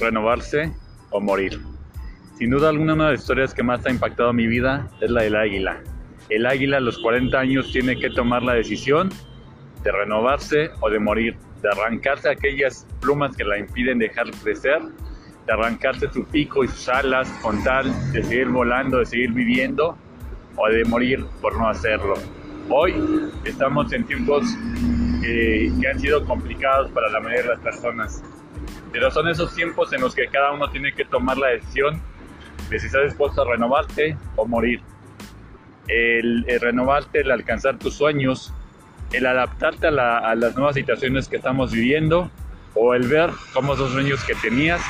renovarse o morir. Sin duda alguna una de las historias que más ha impactado mi vida es la del águila. El águila a los 40 años tiene que tomar la decisión de renovarse o de morir, de arrancarse aquellas plumas que la impiden dejar crecer, de arrancarse su pico y sus alas con tal de seguir volando, de seguir viviendo o de morir por no hacerlo. Hoy estamos en tiempos que han sido complicados para la mayoría de las personas. Pero son esos tiempos en los que cada uno tiene que tomar la decisión de si estás dispuesto a renovarte o morir. El, renovarte, el alcanzar tus sueños, el adaptarte a, a, las nuevas situaciones que estamos viviendo o el ver cómo esos sueños que tenías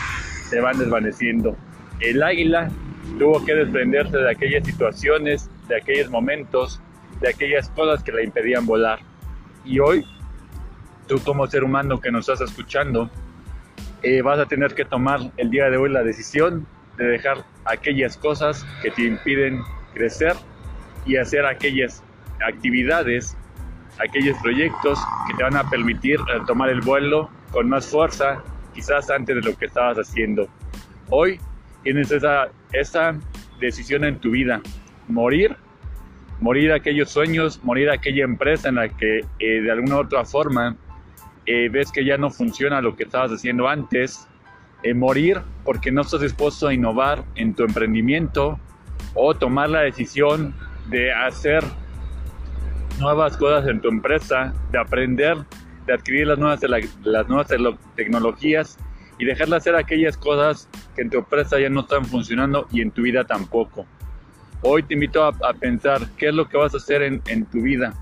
se van desvaneciendo. El águila tuvo que desprenderse de aquellas situaciones, de aquellos momentos, de aquellas cosas que la impedían volar. Y hoy, tú como ser humano que nos estás escuchando, eh, vas a tener que tomar el día de hoy la decisión de dejar aquellas cosas que te impiden crecer y hacer aquellas actividades, aquellos proyectos que te van a permitir tomar el vuelo con más fuerza, quizás antes de lo que estabas haciendo. Hoy tienes esa, esa decisión en tu vida, morir, morir aquellos sueños, morir aquella empresa en la que eh, de alguna u otra forma eh, ves que ya no funciona lo que estabas haciendo antes, eh, morir porque no estás dispuesto a innovar en tu emprendimiento o tomar la decisión de hacer nuevas cosas en tu empresa, de aprender, de adquirir las nuevas, tecnologías y dejar de hacer aquellas cosas que en tu empresa ya no están funcionando y en tu vida tampoco. Hoy te invito a, pensar qué es lo que vas a hacer en, en tu vida.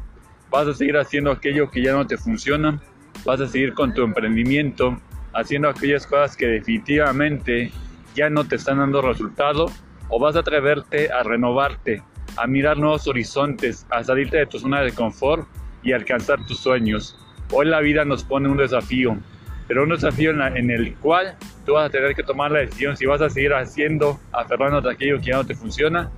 ¿Vas a seguir haciendo aquello que ya no te funciona? Vas a seguir con tu emprendimiento, haciendo aquellas cosas que definitivamente ya no te están dando resultado, o vas a atreverte a renovarte, a mirar nuevos horizontes, a salirte de tu zona de confort y alcanzar tus sueños. Hoy la vida nos pone un desafío, pero un desafío en, el cual tú vas a tener que tomar la decisión si vas a seguir haciendo, aferrándote a aquello que ya no te funciona,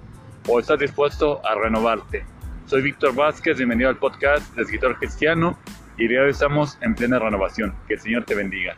o estás dispuesto a renovarte. Soy Víctor Vázquez, bienvenido al podcast de Escritor Cristiano y hoy estamos en plena renovación. Que el Señor te bendiga.